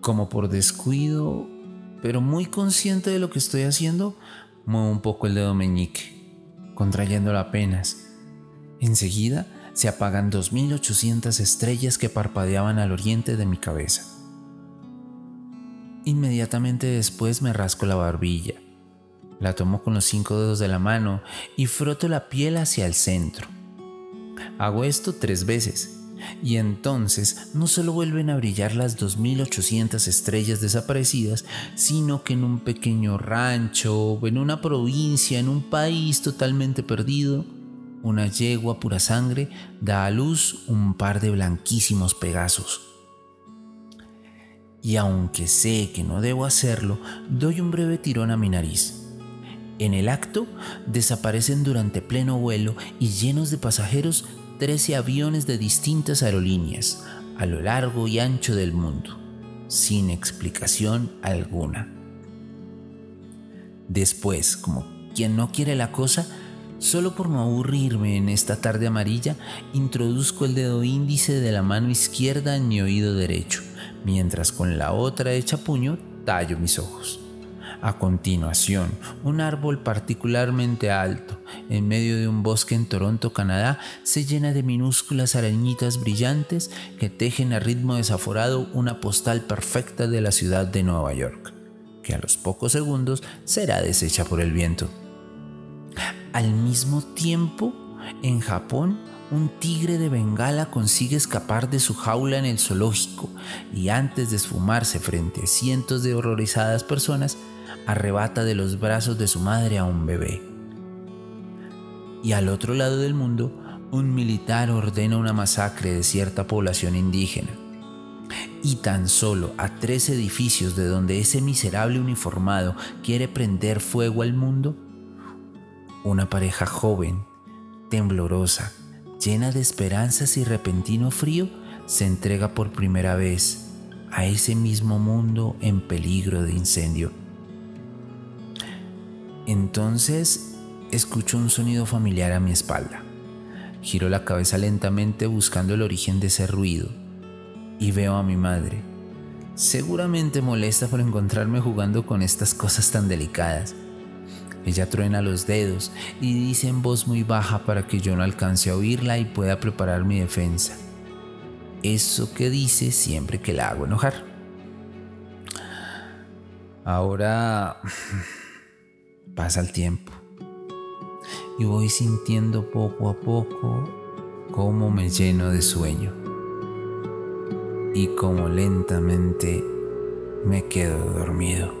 Como por descuido, pero muy consciente de lo que estoy haciendo, muevo un poco el dedo meñique, contrayéndolo apenas. Enseguida se apagan 2.800 estrellas que parpadeaban al oriente de mi cabeza. Inmediatamente después me rasco la barbilla, la tomo con los cinco dedos de la mano y froto la piel hacia el centro. Hago esto tres veces y entonces no solo vuelven a brillar las 2.800 estrellas desaparecidas, sino que en un pequeño rancho, en una provincia, en un país totalmente perdido, una yegua pura sangre da a luz un par de blanquísimos pegasos. Y aunque sé que no debo hacerlo, doy un breve tirón a mi nariz. En el acto, desaparecen durante pleno vuelo y llenos de pasajeros 13 aviones de distintas aerolíneas a lo largo y ancho del mundo, sin explicación alguna. Después, como quien no quiere la cosa, solo por no aburrirme en esta tarde amarilla, introduzco el dedo índice de la mano izquierda en mi oído derecho, mientras con la otra hecha puño tallo mis ojos. A continuación, un árbol particularmente alto, en medio de un bosque en Toronto, Canadá, se llena de minúsculas arañitas brillantes que tejen a ritmo desaforado una postal perfecta de la ciudad de Nueva York, que a los pocos segundos será deshecha por el viento. Al mismo tiempo, en Japón, un tigre de Bengala consigue escapar de su jaula en el zoológico y antes de esfumarse frente a cientos de horrorizadas personas, arrebata de los brazos de su madre a un bebé. Y al otro lado del mundo, un militar ordena una masacre de cierta población indígena. Y tan solo a tres edificios de donde ese miserable uniformado quiere prender fuego al mundo, una pareja joven, temblorosa, llena de esperanzas y repentino frío, se entrega por primera vez a ese mismo mundo en peligro de incendio. Entonces escucho un sonido familiar a mi espalda. Giro la cabeza lentamente buscando el origen de ese ruido y veo a mi madre, seguramente molesta por encontrarme jugando con estas cosas tan delicadas. Ella truena los dedos y dice en voz muy baja para que yo no alcance a oírla y pueda preparar mi defensa. Eso que dice siempre que la hago enojar. Ahora Pasa el tiempo y voy sintiendo poco a poco cómo me lleno de sueño y cómo lentamente me quedo dormido.